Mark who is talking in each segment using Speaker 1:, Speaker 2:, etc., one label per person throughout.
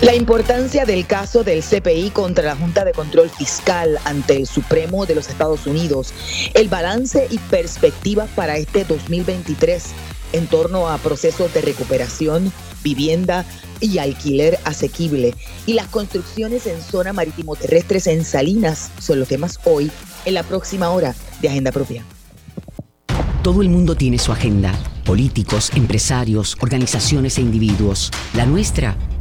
Speaker 1: La importancia del caso del CPI contra la Junta de Control Fiscal ante el Supremo de los Estados Unidos, el balance y perspectivas para este 2023 en torno a procesos de recuperación, vivienda y alquiler asequible y las construcciones en zona marítimo terrestres en Salinas son los temas hoy en la próxima hora de Agenda Propia.
Speaker 2: Todo el mundo tiene su agenda, políticos, empresarios, organizaciones e individuos. La nuestra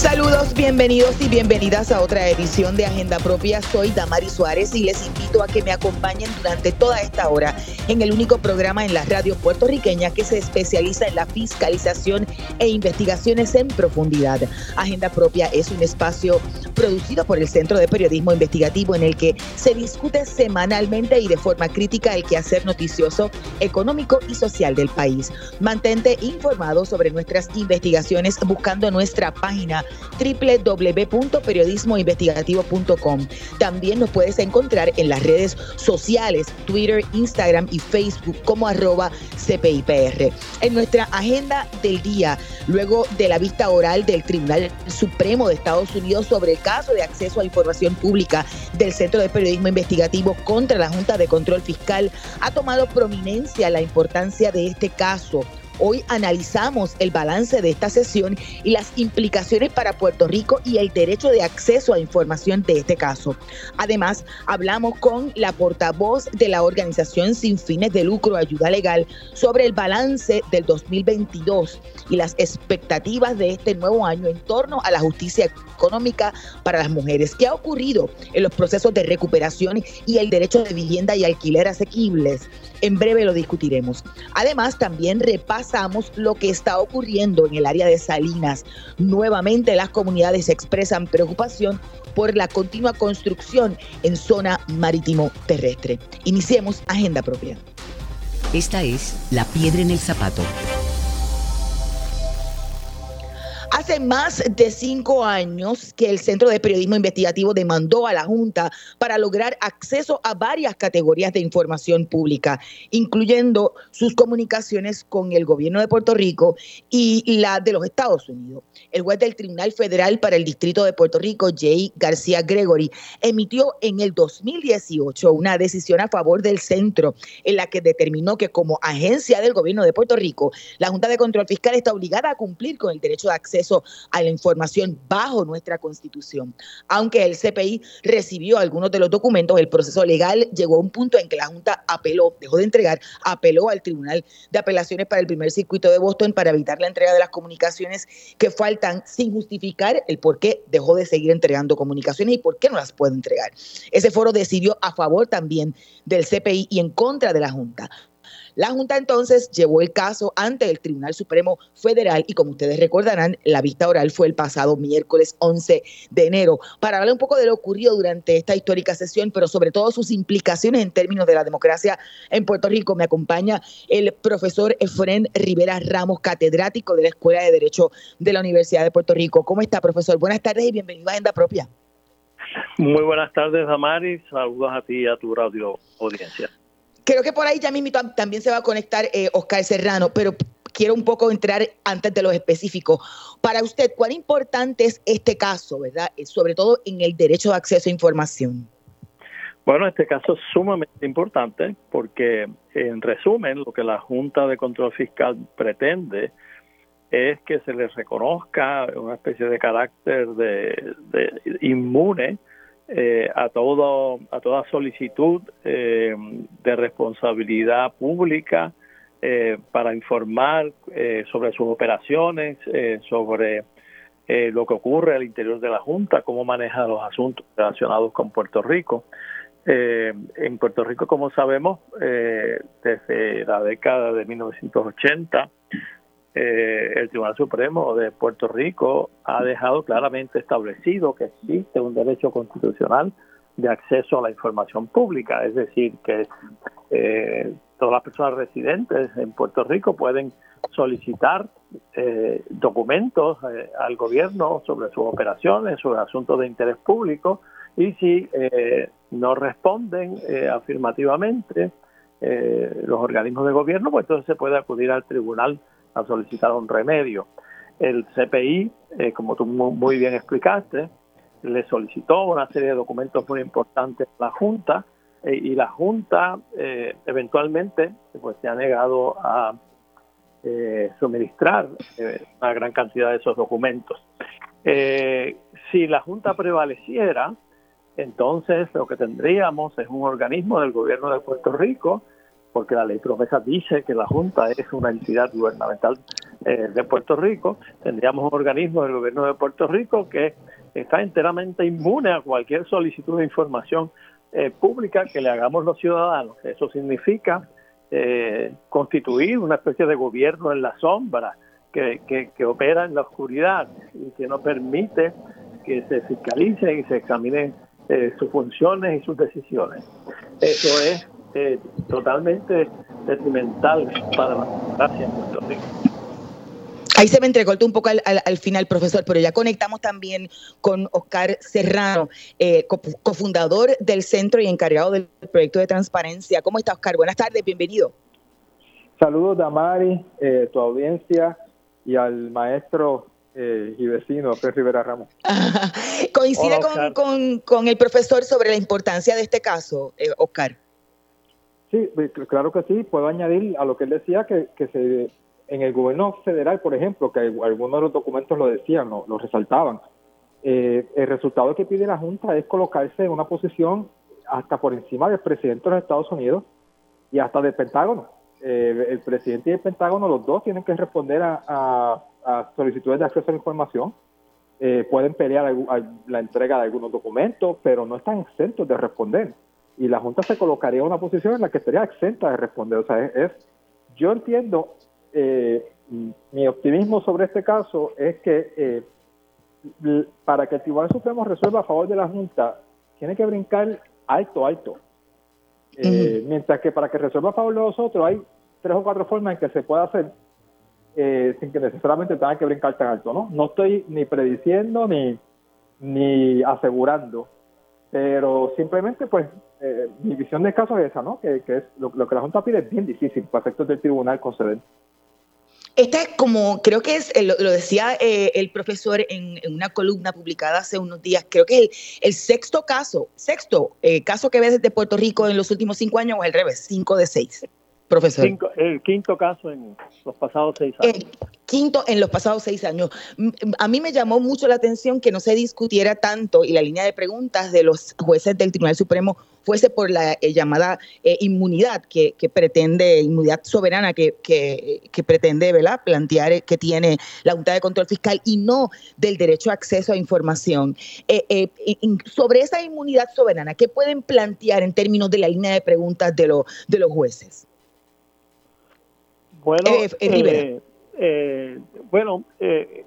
Speaker 1: Saludos, bienvenidos y bienvenidas a otra edición de Agenda Propia. Soy Damari Suárez y les invito a que me acompañen durante toda esta hora en el único programa en la radio puertorriqueña que se especializa en la fiscalización e investigaciones en profundidad. Agenda Propia es un espacio producido por el Centro de Periodismo Investigativo en el que se discute semanalmente y de forma crítica el quehacer noticioso, económico y social del país. Mantente informado sobre nuestras investigaciones buscando nuestra página www.periodismoinvestigativo.com. También nos puedes encontrar en las redes sociales, Twitter, Instagram y Facebook como arroba CPIPR. En nuestra agenda del día, luego de la vista oral del Tribunal Supremo de Estados Unidos sobre el caso de acceso a información pública del Centro de Periodismo Investigativo contra la Junta de Control Fiscal, ha tomado prominencia la importancia de este caso Hoy analizamos el balance de esta sesión y las implicaciones para Puerto Rico y el derecho de acceso a información de este caso. Además, hablamos con la portavoz de la organización sin fines de lucro Ayuda Legal sobre el balance del 2022 y las expectativas de este nuevo año en torno a la justicia económica para las mujeres. ¿Qué ha ocurrido en los procesos de recuperación y el derecho de vivienda y alquiler asequibles? En breve lo discutiremos. Además, también repasamos lo que está ocurriendo en el área de Salinas. Nuevamente las comunidades expresan preocupación por la continua construcción en zona marítimo terrestre. Iniciemos agenda propia.
Speaker 2: Esta es La Piedra en el Zapato
Speaker 1: Hace más de cinco años que el Centro de Periodismo Investigativo demandó a la Junta para lograr acceso a varias categorías de información pública, incluyendo sus comunicaciones con el gobierno de Puerto Rico y la de los Estados Unidos. El juez del Tribunal Federal para el Distrito de Puerto Rico, Jay García Gregory, emitió en el 2018 una decisión a favor del centro en la que determinó que como agencia del gobierno de Puerto Rico, la Junta de Control Fiscal está obligada a cumplir con el derecho de acceso a la información bajo nuestra constitución. Aunque el CPI recibió algunos de los documentos, el proceso legal llegó a un punto en que la Junta apeló, dejó de entregar, apeló al Tribunal de Apelaciones para el primer circuito de Boston para evitar la entrega de las comunicaciones que faltan sin justificar el por qué dejó de seguir entregando comunicaciones y por qué no las puede entregar. Ese foro decidió a favor también del CPI y en contra de la Junta. La Junta entonces llevó el caso ante el Tribunal Supremo Federal y como ustedes recordarán, la vista oral fue el pasado miércoles 11 de enero. Para hablar un poco de lo ocurrido durante esta histórica sesión, pero sobre todo sus implicaciones en términos de la democracia en Puerto Rico, me acompaña el profesor Efren Rivera Ramos, catedrático de la Escuela de Derecho de la Universidad de Puerto Rico. ¿Cómo está, profesor? Buenas tardes y bienvenido a Agenda Propia.
Speaker 3: Muy buenas tardes, Amaris. Saludos a ti y a tu radio audiencia.
Speaker 1: Creo que por ahí ya mismo también se va a conectar eh, Oscar Serrano, pero quiero un poco entrar antes de los específicos. Para usted, ¿cuán importante es este caso, verdad? Eh, sobre todo en el derecho de acceso a información.
Speaker 3: Bueno, este caso es sumamente importante porque, en resumen, lo que la Junta de Control Fiscal pretende es que se le reconozca una especie de carácter de inmune eh, a todo a toda solicitud eh, de responsabilidad pública eh, para informar sobre sus operaciones, sobre lo que ocurre al interior de la Junta, cómo maneja los asuntos relacionados con Puerto Rico. en Puerto Rico, como sabemos, desde la década de 1980 eh, el Tribunal Supremo de Puerto Rico ha dejado claramente establecido que existe un derecho constitucional de acceso a la información pública, es decir, que eh, todas las personas residentes en Puerto Rico pueden solicitar eh, documentos al gobierno sobre sus operaciones, sobre asuntos de interés público Y si no responden afirmativamente los organismos de gobierno, pues entonces se puede acudir al tribunal a solicitar un remedio. El CPI, como tú muy bien explicaste, le solicitó una serie de documentos muy importantes a la Junta eh, y la Junta eh, eventualmente pues, se ha negado a eh, suministrar una gran cantidad de esos documentos. si la Junta prevaleciera, entonces lo que tendríamos es un organismo del gobierno de Puerto Rico, porque la ley promesa dice que la Junta es una entidad gubernamental de Puerto Rico, tendríamos un organismo del gobierno de Puerto Rico que está enteramente inmune a cualquier solicitud de información eh, pública que le hagamos los ciudadanos. Eso significa eh, constituir una especie de gobierno en la sombra que, que, opera en la oscuridad y que no permite que se fiscalicen y se examinen eh, sus funciones y sus decisiones. Eso es totalmente detrimental para la democracia en Puerto Rico.
Speaker 1: Ahí se me entrecortó un poco al, final, profesor, pero ya conectamos también con Oscar Serrano, eh, cofundador del centro y encargado del proyecto de transparencia. ¿Cómo está, Oscar? Buenas tardes, bienvenido.
Speaker 4: Saludos, Damari, eh, tu audiencia y al maestro eh, y vecino, Pedro Rivera Ramos.
Speaker 1: ¿Coincide con, el profesor sobre la importancia de este caso, Oscar?
Speaker 4: Sí, claro que sí. Puedo añadir a lo que él decía que, que se en el gobierno federal, por ejemplo, que algunos de los documentos lo decían, lo, resaltaban, eh, el resultado que pide la Junta es colocarse en una posición hasta por encima del presidente de los Estados Unidos y hasta del Pentágono. Eh, el presidente y el Pentágono, los dos, tienen que responder a, solicitudes de acceso a la información. Eh, pueden pelear la entrega de algunos documentos, pero no están exentos de responder. Y la Junta se colocaría en una posición en la que estaría exenta de responder. O sea, es yo entiendo eh, mi optimismo sobre este caso es que eh, para que el Tribunal Supremo resuelva a favor de la Junta, tiene que brincar alto, alto. Eh, mientras que para que resuelva a favor de nosotros hay tres o cuatro formas en que se puede hacer sin que necesariamente tenga que brincar tan alto. No, no estoy ni prediciendo ni, ni asegurando, pero simplemente pues mi visión del caso es esa, ¿no? Que, es lo, que la Junta pide es bien difícil para efectos del tribunal conceder.
Speaker 1: Esta es como, creo que es, lo, decía eh, el profesor en, una columna publicada hace unos días, creo que es el, sexto caso, sexto eh, caso que ves desde Puerto Rico en los últimos cinco años o al revés, cinco de seis, profesor.
Speaker 3: el quinto caso en los pasados seis años
Speaker 1: quinto en los pasados seis años. A mí me llamó mucho la atención que no se discutiera tanto y la línea de preguntas de los jueces del Tribunal Supremo fuese por la eh, llamada eh, inmunidad que, pretende, inmunidad soberana que, que, pretende ¿verdad? plantear eh, que tiene la Junta de Control Fiscal y no del derecho a acceso a información. sobre esa inmunidad soberana, ¿qué pueden plantear en términos de la línea de preguntas de, de los jueces?
Speaker 3: Bueno, eh, bueno, eh,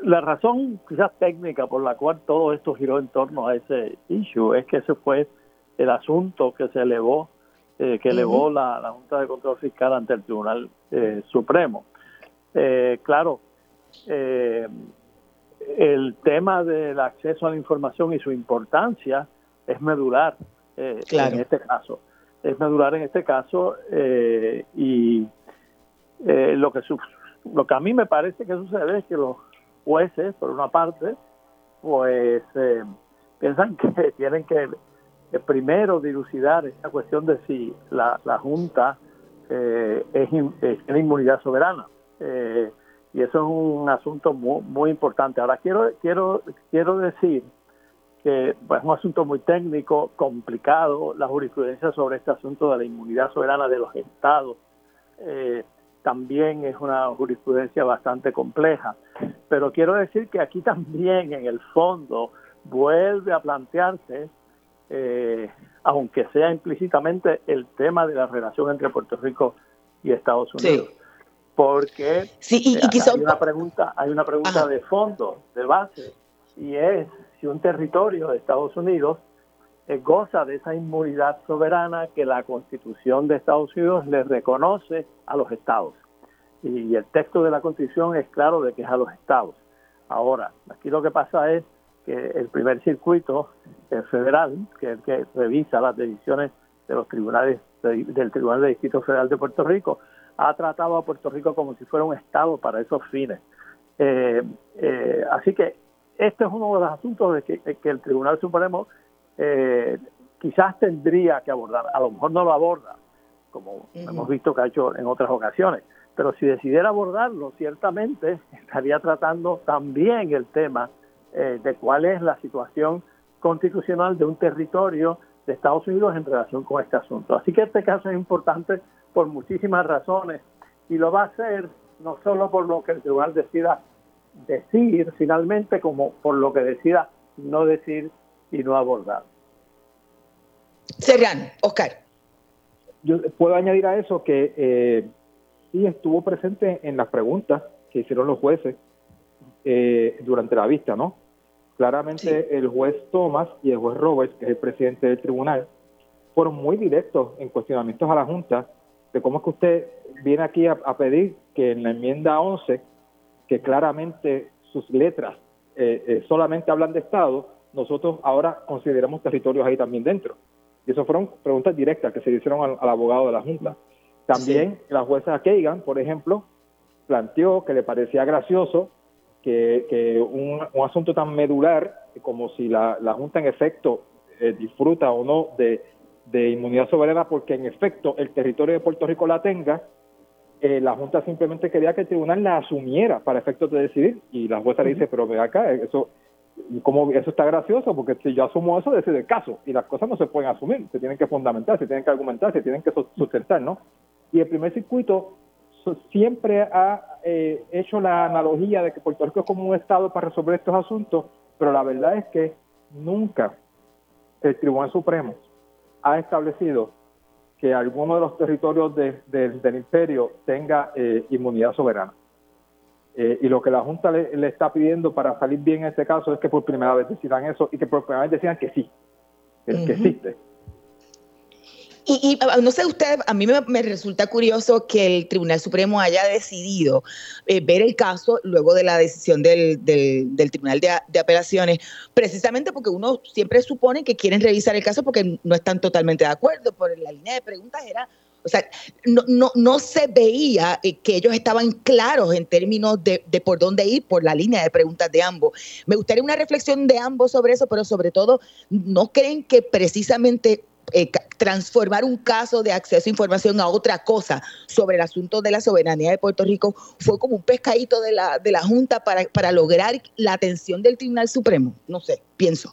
Speaker 3: la razón quizás técnica por la cual todo esto giró en torno a ese issue es que ese fue el asunto que se elevó, eh, que elevó la, Junta de Control Fiscal ante el Tribunal Supremo. claro, el tema del acceso a la información y su importancia es medular en este caso. Es medular en este caso y lo que lo que a mí me parece que sucede es que los jueces, por una parte, pues eh, piensan que tienen que primero dilucidar esta cuestión de si la, Junta eh, es, tiene inmunidad soberana. Eh, y eso es un asunto muy, muy importante. Ahora, quiero, quiero, quiero decir que pues, es un asunto muy técnico, complicado, la jurisprudencia sobre este asunto de la inmunidad soberana de los estados. Eh, también es una jurisprudencia bastante compleja. Pero quiero decir que aquí también, en el fondo, vuelve a plantearse, eh, aunque sea implícitamente, el tema de la relación entre Puerto Rico y Estados Unidos. Porque
Speaker 1: sí,
Speaker 3: hay una pregunta, hay una pregunta de fondo, de base, y es si un territorio de Estados Unidos eh, goza de esa inmunidad soberana que la Constitución de Estados Unidos le reconoce a los estados. Y el texto de la Constitución es claro de que es a los estados. Ahora, aquí lo que pasa es que el primer circuito federal, que es el que revisa las decisiones de los tribunales del Tribunal de Distrito Federal de Puerto Rico, ha tratado a Puerto Rico como si fuera un Estado para esos fines. Eh, eh, así que este es uno de los asuntos de que, el Tribunal Supremo eh, quizás tendría que abordar. A lo mejor no lo aborda, como hemos visto que ha hecho en otras ocasiones, pero si decidiera abordarlo, ciertamente estaría tratando también el tema de cuál es la situación constitucional de un territorio de Estados Unidos en relación con este asunto. Así que este caso es importante por muchísimas razones y lo va a hacer no solo por lo que el tribunal decida decir finalmente, como por lo que decida no decir y no abordar.
Speaker 1: Serrano, Oscar.
Speaker 4: Yo puedo añadir a eso que eh, sí estuvo presente en las preguntas que hicieron los jueces eh, durante la vista, ¿no? Claramente el juez Thomas y el juez Roberts, que es el presidente del tribunal, fueron muy directos en cuestionamientos a la Junta de cómo es que usted viene aquí a, pedir que en la enmienda 11, que claramente sus letras eh, eh, solamente hablan de Estado, nosotros ahora consideramos territorios ahí también dentro. Y eso fueron preguntas directas que se hicieron al, abogado de la Junta. También la jueza Kagan, por ejemplo, planteó que le parecía gracioso que, un, asunto tan medular como si la, Junta en efecto eh, disfruta o no de de inmunidad soberana porque en efecto el territorio de Puerto Rico la tenga, eh, la Junta simplemente quería que el tribunal la asumiera para efectos de decidir y la jueza le dice, pero ve acá, eso como eso está gracioso porque si yo asumo eso, decide el caso y las cosas no se pueden asumir, se tienen que fundamentar, se tienen que argumentar, se tienen que sustentar, ¿no? Y el primer circuito siempre ha eh, hecho la analogía de que Puerto Rico es como un Estado para resolver estos asuntos, pero la verdad es que nunca el Tribunal Supremo ha establecido que alguno de los territorios del imperio tenga eh, inmunidad soberana. Eh, y lo que la Junta le, está pidiendo para salir bien en este caso es que por primera vez decidan eso y que por primera vez decidan que sí, que existe.
Speaker 1: Y, ah, no sé usted, a mí me, resulta curioso que el Tribunal Supremo haya decidido eh, ver el caso luego de la decisión del, Tribunal de, Apelaciones, precisamente porque uno siempre supone que quieren revisar el caso porque no están totalmente de acuerdo, por la línea de preguntas era o sea, no, no, no se veía eh, que ellos estaban claros en términos de, de, por dónde ir por la línea de preguntas de ambos. Me gustaría una reflexión de ambos sobre eso, pero sobre todo, ¿no creen que precisamente eh, transformar un caso de acceso a información a otra cosa sobre el asunto de la soberanía de Puerto Rico fue como un pescadito de la, de la Junta para, para lograr la atención del Tribunal Supremo. No sé, pienso.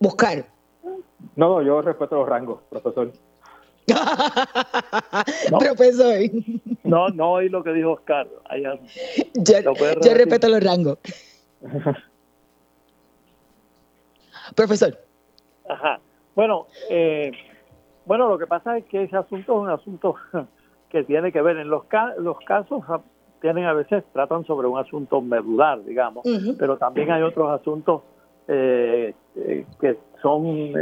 Speaker 1: Buscar.
Speaker 4: No, no, yo respeto los rangos, profesor.
Speaker 1: Profesor.
Speaker 3: No, no oí lo que dijo Oscar.
Speaker 1: yo respeto los rangos. Profesor.
Speaker 3: Ajá. Bueno, eh, bueno, lo que pasa es que ese asunto es un asunto que tiene que ver en los, los casos ah, tienen a veces tratan sobre un asunto medular, digamos, pero también hay otros asuntos eh, eh, que son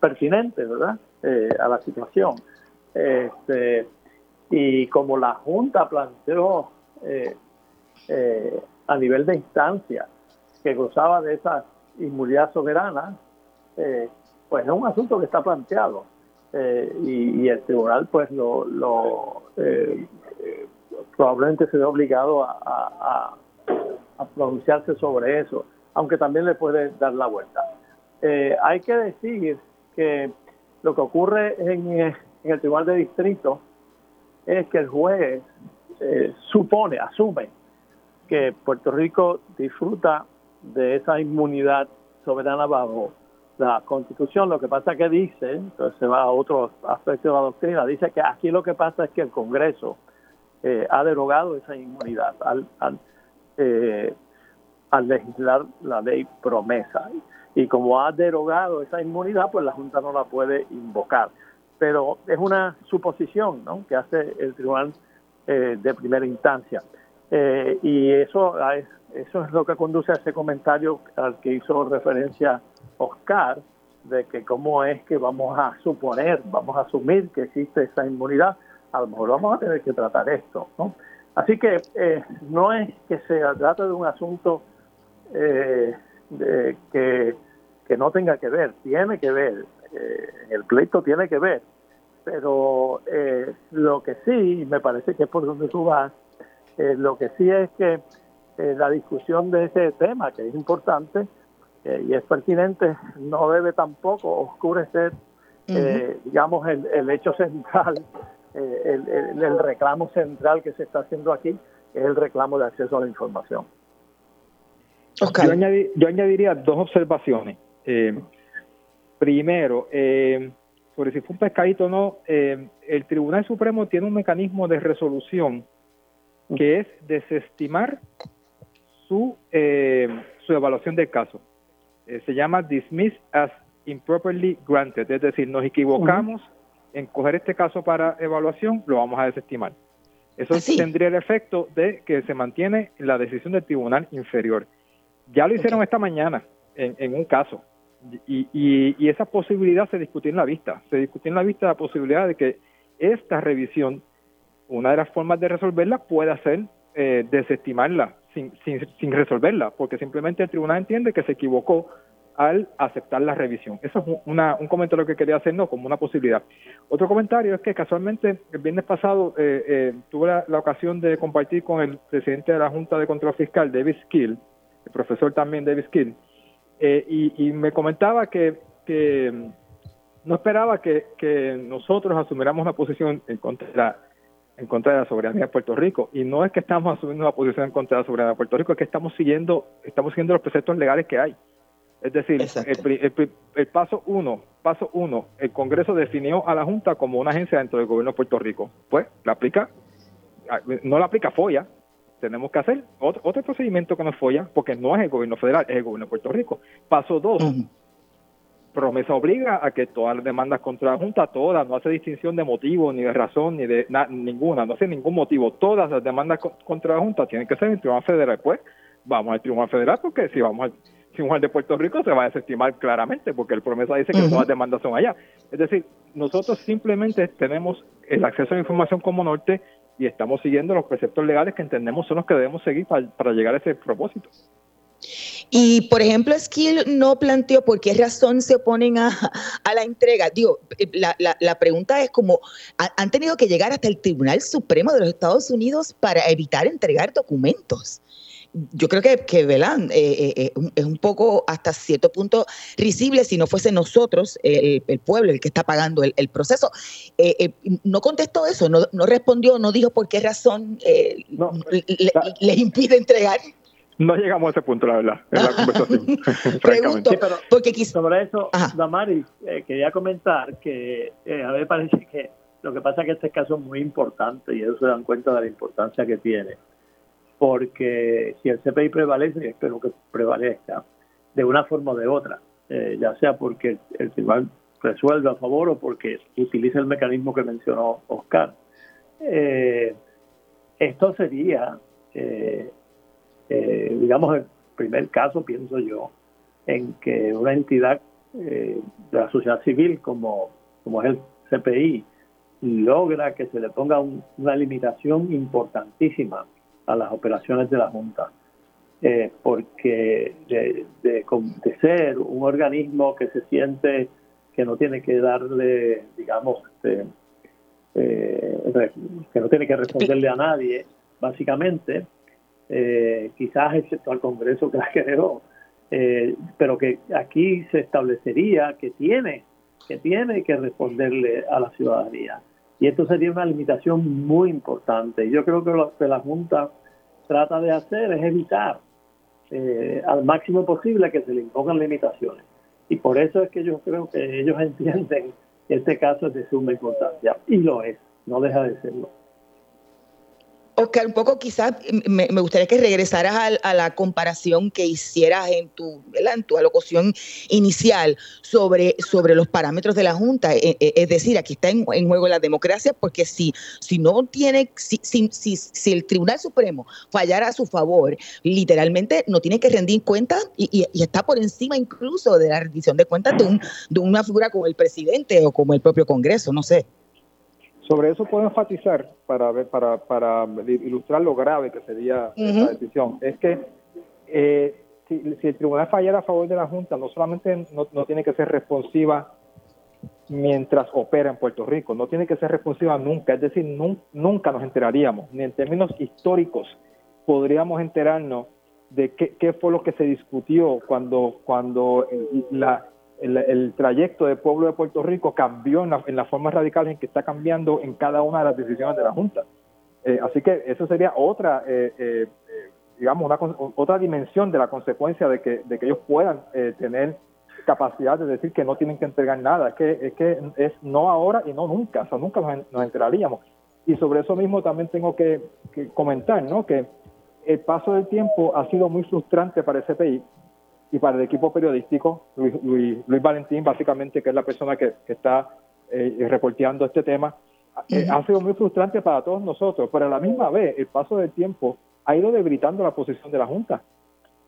Speaker 3: pertinentes, ¿verdad? A la situación. Este, y como la Junta planteó a nivel de instancia que gozaba de esa inmunidad soberana, eh, pues es un asunto que está planteado eh, y, el tribunal pues lo, lo eh, probablemente se ve obligado a, pronunciarse sobre eso, aunque también le puede dar la vuelta. Eh, hay que decir que lo que ocurre en, en, el tribunal de distrito es que el juez supone, asume que Puerto Rico disfruta de esa inmunidad soberana bajo la constitución lo que pasa que dice, entonces se va a otro aspecto de la doctrina, dice que aquí lo que pasa es que el Congreso eh, ha derogado esa inmunidad al, al, eh, al, legislar la ley promesa. Y como ha derogado esa inmunidad, pues la Junta no la puede invocar. Pero es una suposición ¿no? que hace el Tribunal eh, de Primera Instancia. y eso es, eso es lo que conduce a ese comentario al que hizo referencia Oscar de que cómo es que vamos a suponer, vamos a asumir que existe esa inmunidad, a lo mejor vamos a tener que tratar esto, ¿no? Así que eh, no es que se trate de un asunto eh, que, que, no tenga que ver, tiene que ver, eh, el pleito tiene que ver, pero eh, lo que sí, me parece que es por donde tú vas, lo que sí es que la discusión de ese tema, que es importante y es pertinente, no debe tampoco oscurecer, digamos, el, el hecho central el, el, reclamo central que se está haciendo aquí es el reclamo de acceso a la información.
Speaker 4: Yo, añadiría dos observaciones. Eh, primero, eh, sobre si fue un pescadito o no, eh, el Tribunal Supremo tiene un mecanismo de resolución que es desestimar su, su evaluación del caso. se llama dismiss as improperly granted, es decir, nos equivocamos en coger este caso para evaluación, lo vamos a desestimar. Eso tendría el efecto de que se mantiene la decisión del tribunal inferior. Ya lo hicieron esta mañana en, un caso y, esa posibilidad se discutió en la vista. Se discutió en la vista la posibilidad de que esta revisión, una de las formas de resolverla pueda ser eh, desestimarla sin, sin, sin resolverla, porque simplemente el tribunal entiende que se equivocó al aceptar la revisión. Eso es un comentario que quería hacer, no, como una posibilidad. Otro comentario es que casualmente el viernes pasado eh, eh, tuve la, ocasión de compartir con el presidente de la Junta de Control Fiscal, David Skill, el profesor también David Skill, eh, y, me comentaba que, no esperaba que, nosotros asumiéramos una posición en contra, en contra de la soberanía de Puerto Rico. Y no es que estamos asumiendo una posición en contra de la soberanía de Puerto Rico, es que estamos siguiendo, estamos siguiendo los preceptos legales que hay. Es decir, el, paso uno, paso uno, el Congreso definió a la Junta como una agencia dentro del gobierno de Puerto Rico. Pues la aplica, no la aplica FOIA, tenemos que hacer otro, procedimiento que no es FOIA, porque no es el gobierno federal, es el gobierno de Puerto Rico. Paso dos, promesa obliga a que todas las demandas contra la Junta, todas, no hace distinción de motivo, ni de razón, ni de ninguna, no hace ningún motivo, todas las demandas contra la Junta tienen que ser en el Tribunal Federal. Pues vamos al Tribunal Federal, porque si vamos al Tribunal de Puerto Rico se va a desestimar claramente, porque el promesa dice que todas las demandas son allá. Es decir, nosotros simplemente tenemos el acceso a la información como norte y estamos siguiendo los preceptos legales que entendemos son los que debemos seguir para, llegar a ese propósito.
Speaker 1: Y, por ejemplo, Skill no planteó por qué razón se oponen a, la entrega. Digo, la, la, pregunta es como, han tenido que llegar hasta el Tribunal Supremo de los Estados Unidos para evitar entregar documentos yo creo que, que eh, eh, eh, es un poco hasta cierto punto risible si no fuese nosotros, el, pueblo, el que está pagando el, proceso. no contestó eso, no, no, respondió, no dijo por qué razón les impide entregar.
Speaker 4: No llegamos a ese punto, la verdad, en la conversación.
Speaker 1: Pregunto, porque
Speaker 3: Sobre eso, Damari, quería comentar que a mí me parece que lo que pasa es que este caso es muy importante y ellos se dan cuenta de la importancia que tiene porque si el CPI prevalece, espero que prevalezca, de una forma o de otra, eh, ya sea porque el, tribunal resuelve a favor o porque utiliza el mecanismo que mencionó Oscar. Eh, esto sería, eh, digamos, el primer caso, pienso yo, en que una entidad de la sociedad civil como, como es el CPI logra que se le ponga una limitación importantísima a las operaciones de la Junta. Eh, porque de, ser un organismo que se siente que no tiene que darle, digamos, este, eh, que no tiene que responderle a nadie, básicamente, eh, quizás excepto al Congreso que la generó, pero que aquí se establecería que tiene, que tiene que responderle a la ciudadanía. Y esto sería una limitación muy importante. Yo creo que lo que la Junta trata de hacer es evitar eh, al máximo posible que se le impongan limitaciones. Y por eso es que yo creo que ellos entienden que este caso es de suma importancia. Y lo es, no deja de serlo.
Speaker 1: Oscar, un poco quizás me, gustaría que regresaras a, la comparación que hicieras en tu, en tu alocución inicial sobre, sobre los parámetros de la Junta. E, e, es decir, aquí está en, juego la democracia porque si, si no tiene, si, si, si, el Tribunal Supremo fallara a su favor, literalmente no tiene que rendir cuentas y, está por encima incluso de la rendición de cuentas de, un, de una figura como el presidente o como el propio Congreso, no sé.
Speaker 4: Sobre eso puedo enfatizar para ver, para, para ilustrar lo grave que sería esta decisión. Es que eh, si, el tribunal fallara a favor de la Junta, no solamente no, tiene que ser responsiva mientras opera en Puerto Rico, no tiene que ser responsiva nunca, es decir, nunca nos enteraríamos, ni en términos históricos podríamos enterarnos de qué, fue lo que se discutió cuando, cuando la, el, trayecto del pueblo de Puerto Rico cambió en, en las formas radicales en que está cambiando en cada una de las decisiones de la Junta. Eh, así que eso sería otra, eh, eh, digamos, una, otra dimensión de la consecuencia de que, de que ellos puedan tener capacidad de decir que no tienen que entregar nada. Es que es, que es no ahora y no nunca, o sea, nunca nos, enteraríamos. Y sobre eso mismo también tengo que, comentar, ¿no? Que el paso del tiempo ha sido muy frustrante para ese país y para el equipo periodístico, Luis, Luis, Valentín, básicamente, que es la persona que, está reporteando este tema, eh, ha sido muy frustrante para todos nosotros, pero a la misma vez el paso del tiempo ha ido debilitando la posición de la Junta,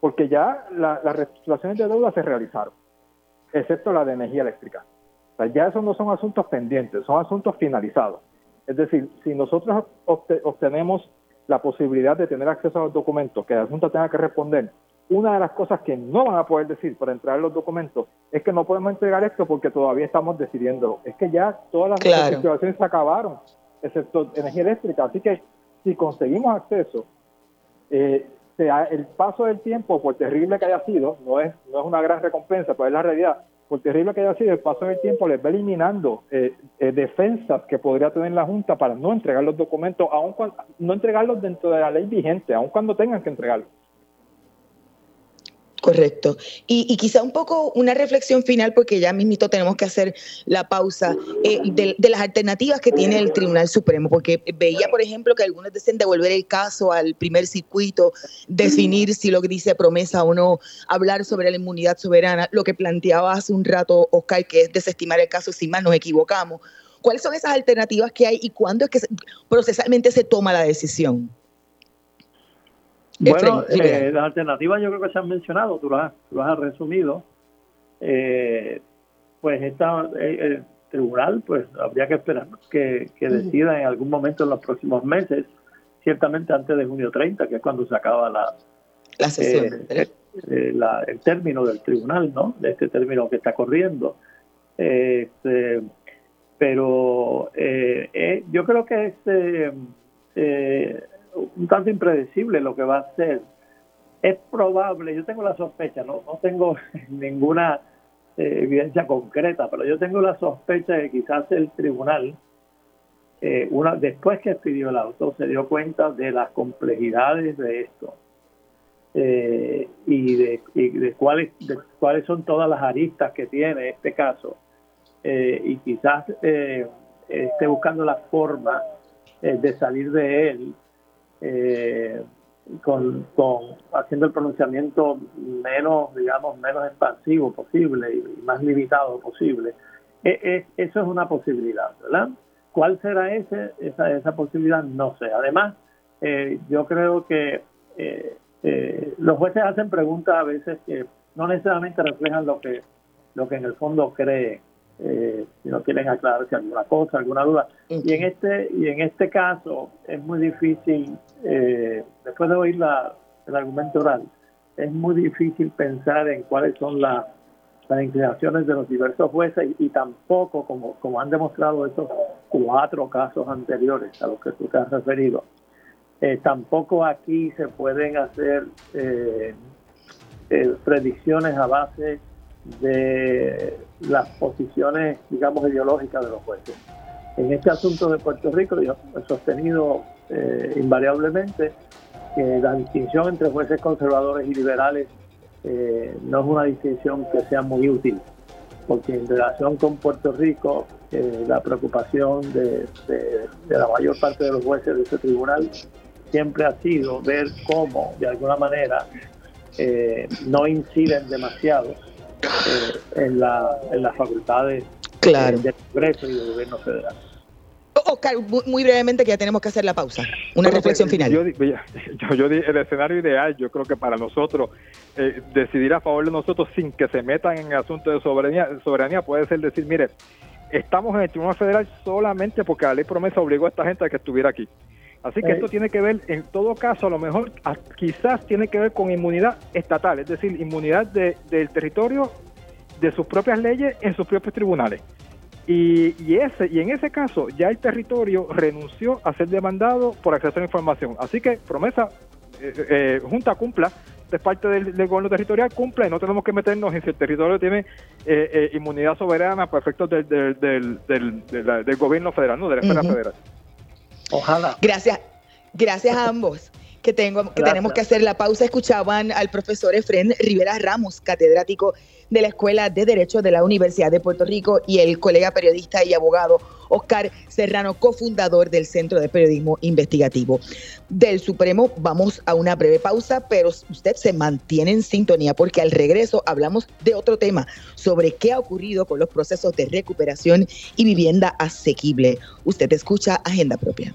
Speaker 4: porque ya las reestructuraciones de deuda se realizaron, excepto la de energía eléctrica. O sea, ya esos no son asuntos pendientes, son asuntos finalizados. Es decir, si nosotros obtenemos la posibilidad de tener acceso a los documentos que la Junta tenga que responder una de las cosas que no van a poder decir para entrar en los documentos es que no podemos entregar esto porque todavía estamos decidiendo. Es que ya todas las claro. se acabaron, excepto energía eléctrica. Así que si conseguimos acceso, eh, sea el paso del tiempo, por terrible que haya sido, no es, no es una gran recompensa, pero es la realidad, por terrible que haya sido, el paso del tiempo les va eliminando eh, eh, defensas que podría tener la Junta para no entregar los documentos, aun cuando, no entregarlos dentro de la ley vigente, aun cuando tengan que entregarlos.
Speaker 1: Correcto. Y, quizá un poco una reflexión final, porque ya mismito tenemos que hacer la pausa, eh, de, las alternativas que tiene el Tribunal Supremo, porque veía, por ejemplo, que algunos decían devolver el caso al primer circuito, definir si lo que dice promesa o no, hablar sobre la inmunidad soberana, lo que planteaba hace un rato Oscar, que es desestimar el caso si más nos equivocamos. ¿Cuáles son esas alternativas que hay y cuándo es que procesalmente se toma la decisión?
Speaker 3: Bueno, eh, las alternativas yo creo que se han mencionado, tú las, has resumido. Eh, pues está eh, el tribunal, pues habría que esperar que, decida en algún momento en los próximos meses, ciertamente antes de junio 30, que es cuando se acaba la,
Speaker 1: la sesión.
Speaker 3: el término del tribunal, ¿no? De este término que está corriendo. Este, pero yo creo que este un tanto impredecible lo que va a ser. Es probable, yo tengo la sospecha, no, no tengo ninguna eh, evidencia concreta, pero yo tengo la sospecha de que quizás el tribunal, eh, una, después que pidió el auto, se dio cuenta de las complejidades de esto eh, y, de, de, cuáles, de cuáles son todas las aristas que tiene este caso y quizás esté buscando la forma de salir de él eh, con, haciendo el pronunciamiento menos, digamos, menos expansivo posible y más limitado posible. E, e, eso es una posibilidad, ¿verdad? ¿Cuál será ese, esa, esa posibilidad? No sé. Además, eh, yo creo que eh, eh, los jueces hacen preguntas a veces que no necesariamente reflejan lo que, lo que en el fondo creen eh, si no quieren aclararse alguna cosa, alguna duda. Y en este y en este caso es muy difícil, eh, después de oír la, el argumento oral, es muy difícil pensar en cuáles son las inclinaciones de los diversos jueces y, tampoco, como, como han demostrado esos cuatro casos anteriores a los que tú te has referido, eh, tampoco aquí se pueden hacer eh, predicciones a base de las posiciones, digamos, ideológicas de los jueces. En este asunto de Puerto Rico, yo he sostenido eh, invariablemente que la distinción entre jueces conservadores y liberales eh, no es una distinción que sea muy útil, porque en relación con Puerto Rico, eh, la preocupación de, la mayor parte de los jueces de ese tribunal siempre ha sido ver cómo, de alguna manera, no inciden demasiado eh, en, la, en las facultades
Speaker 1: claro.
Speaker 3: del Congreso y del gobierno federal.
Speaker 1: Oscar, muy brevemente que ya tenemos que hacer la pausa. Una reflexión
Speaker 4: pues,
Speaker 1: final.
Speaker 4: Yo, yo, el escenario ideal, yo creo que para nosotros, eh, decidir a favor de nosotros sin que se metan en el asunto de soberanía, soberanía puede ser decir, mire, estamos en el Tribunal Federal solamente porque la ley promesa obligó a esta gente a que estuviera aquí. Así que esto tiene que ver, en todo caso, a lo mejor quizás tiene que ver con inmunidad estatal, es decir, inmunidad del territorio, de sus propias leyes en sus propios tribunales. Y, ese, y en ese caso ya el territorio renunció a ser demandado por acceso a la información. Así que promesa, eh, eh, Junta cumpla, de parte del, gobierno territorial, cumpla y no tenemos que meternos en si el territorio tiene eh, inmunidad soberana por efectos del, del, gobierno federal, no de la esfera federal.
Speaker 1: Ojalá. Gracias, gracias a ambos. Que, tengo, que tenemos que hacer la pausa. Escuchaban al profesor Efren Rivera Ramos, catedrático de la Escuela de Derecho de la Universidad de Puerto Rico, y el colega periodista y abogado Oscar Serrano, cofundador del Centro de Periodismo Investigativo del Supremo. Vamos a una breve pausa, pero usted se mantiene en sintonía porque al regreso hablamos de otro tema, sobre qué ha ocurrido con los procesos de recuperación y vivienda asequible. Usted escucha Agenda Propia.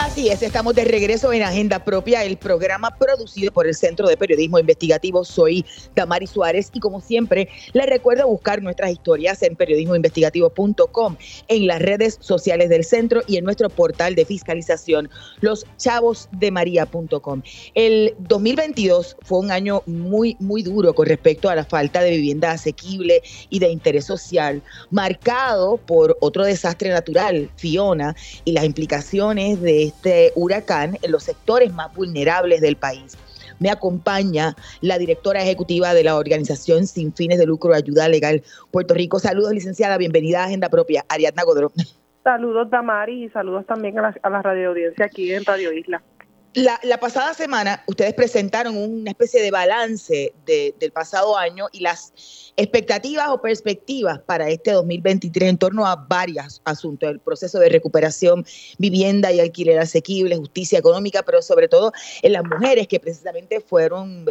Speaker 1: Así es, estamos de regreso en Agenda Propia, el programa producido por el Centro de Periodismo Investigativo. Soy Tamari Suárez y como siempre, les recuerdo buscar nuestras historias en periodismoinvestigativo.com, en las redes sociales del centro y en nuestro portal de fiscalización, loschavosdemaria.com. El 2022 fue un año muy, muy duro con respecto a la falta de vivienda asequible y de interés social, marcado por otro desastre natural, Fiona, y las implicaciones de este huracán en los sectores más vulnerables del país. Me acompaña la directora ejecutiva de la organización sin fines de lucro Ayuda Legal Puerto Rico. Saludos, licenciada. Bienvenida a Agenda Propia. Ariadna Godró.
Speaker 5: Saludos, Damari, y saludos también a la, a la radio audiencia aquí en Radio Isla.
Speaker 1: La, pasada semana ustedes presentaron una especie de balance del pasado año y las expectativas o perspectivas para este 2023 en torno a varios asuntos, el proceso de recuperación, vivienda y alquiler asequible, justicia económica, pero sobre todo en las mujeres que precisamente fueron,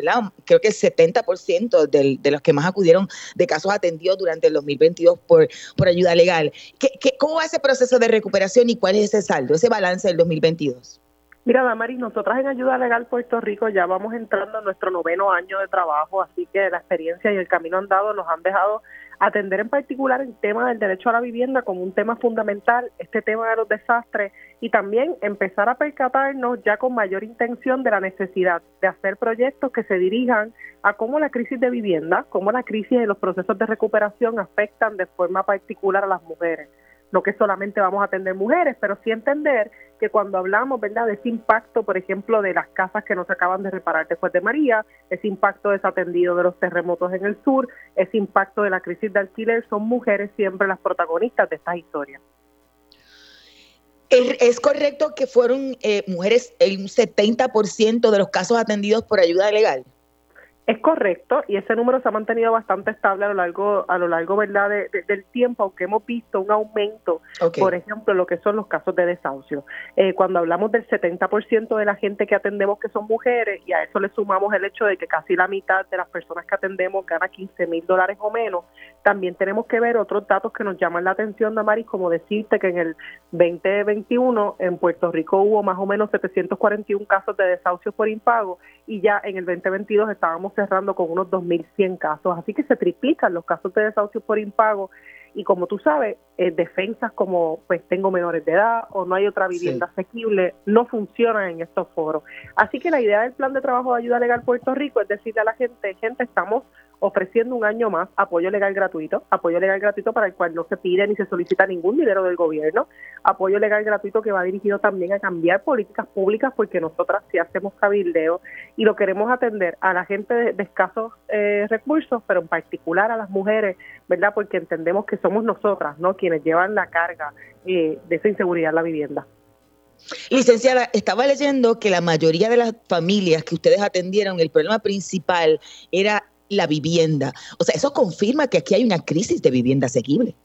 Speaker 1: creo que el 70% de los que más acudieron de casos atendidos durante el 2022 por, por ayuda legal. ¿Qué, qué, ¿Cómo va ese proceso de recuperación y cuál es ese saldo, ese balance del 2022?
Speaker 5: Mira, Damaris, nosotras en Ayuda Legal Puerto Rico ya vamos entrando en nuestro noveno año de trabajo, así que la experiencia y el camino andado nos han dejado atender en particular el tema del derecho a la vivienda como un tema fundamental, este tema de los desastres y también empezar a percatarnos ya con mayor intención de la necesidad de hacer proyectos que se dirijan a cómo la crisis de vivienda, cómo la crisis de los procesos de recuperación afectan de forma particular a las mujeres no que solamente vamos a atender mujeres, pero sí entender que cuando hablamos, ¿verdad?, de ese impacto, por ejemplo, de las casas que no se acaban de reparar después de María, ese impacto desatendido de los terremotos en el sur, ese impacto de la crisis de alquiler, son mujeres siempre las protagonistas de estas historias.
Speaker 1: ¿Es correcto que fueron eh, mujeres el 70% de los casos atendidos por ayuda legal?
Speaker 5: Es correcto y ese número se ha mantenido bastante estable a lo largo a lo largo verdad del tiempo, aunque hemos visto un aumento, por ejemplo, lo que son los casos de desahucio. Eh, cuando hablamos del 70% de la gente que atendemos que son mujeres y a eso le sumamos el hecho de que casi la mitad de las personas que atendemos gana 15 mil dólares o menos, también tenemos que ver otros datos que nos llaman la atención, Damaris, como decirte que en el 2021 en Puerto Rico hubo más o menos 741 casos de desahucio por impago y ya en el 2022 estábamos cerrando con unos 2.100 casos. Así que se triplican los casos de desahucio por impago y como tú sabes, eh, defensas como pues tengo menores de edad o no hay otra vivienda asequible no funcionan en estos foros. Así que la idea del plan de trabajo de ayuda legal Puerto Rico es decirle a la gente, gente, estamos ofreciendo un año más apoyo legal gratuito, apoyo legal gratuito para el cual no se pide ni se solicita ningún dinero del gobierno, apoyo legal gratuito que va dirigido también a cambiar políticas públicas porque nosotras sí hacemos cabildeo y lo queremos atender a la gente de, escasos eh, recursos, pero en particular a las mujeres, ¿verdad? Porque entendemos que somos nosotras, ¿no? Quienes llevan la carga eh, de esa inseguridad en la vivienda.
Speaker 1: Licenciada, estaba leyendo que la mayoría de las familias que ustedes atendieron, el problema principal era la vivienda. O sea, eso confirma que aquí hay una crisis de vivienda asequible.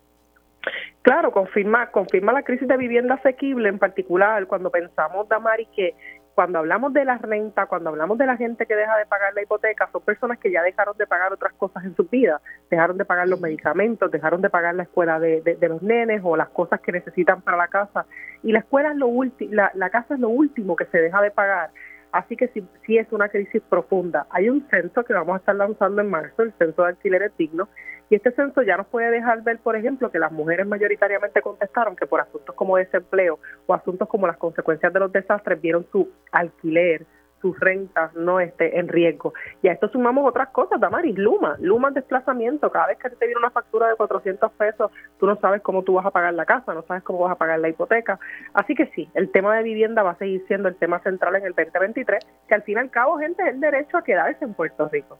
Speaker 5: Claro, confirma, confirma la crisis de vivienda asequible en particular cuando pensamos, Damari, que cuando hablamos de la renta, cuando hablamos de la gente que deja de pagar la hipoteca, son personas que ya dejaron de pagar otras cosas en su vida, dejaron de pagar los medicamentos, dejaron de pagar la escuela de, de, los nenes o las cosas que necesitan para la casa. Y la escuela es lo último, la, la casa es lo último que se deja de pagar Así que sí, sí es una crisis profunda. Hay un censo que vamos a estar lanzando en marzo, el censo de alquileres dignos, y este censo ya nos puede dejar ver, por ejemplo, que las mujeres mayoritariamente contestaron que por asuntos como desempleo o asuntos como las consecuencias de los desastres vieron su alquiler sus rentas no esté en riesgo. Y a esto sumamos otras cosas, Damaris, Luma, Luma desplazamiento, cada vez que te viene una factura de 400 pesos, tú no sabes cómo tú vas a pagar la casa, no sabes cómo vas a pagar la hipoteca. Así que sí, el tema de vivienda va a seguir siendo el tema central en el 2023, que al fin y al cabo, gente, es el derecho a quedarse en Puerto Rico.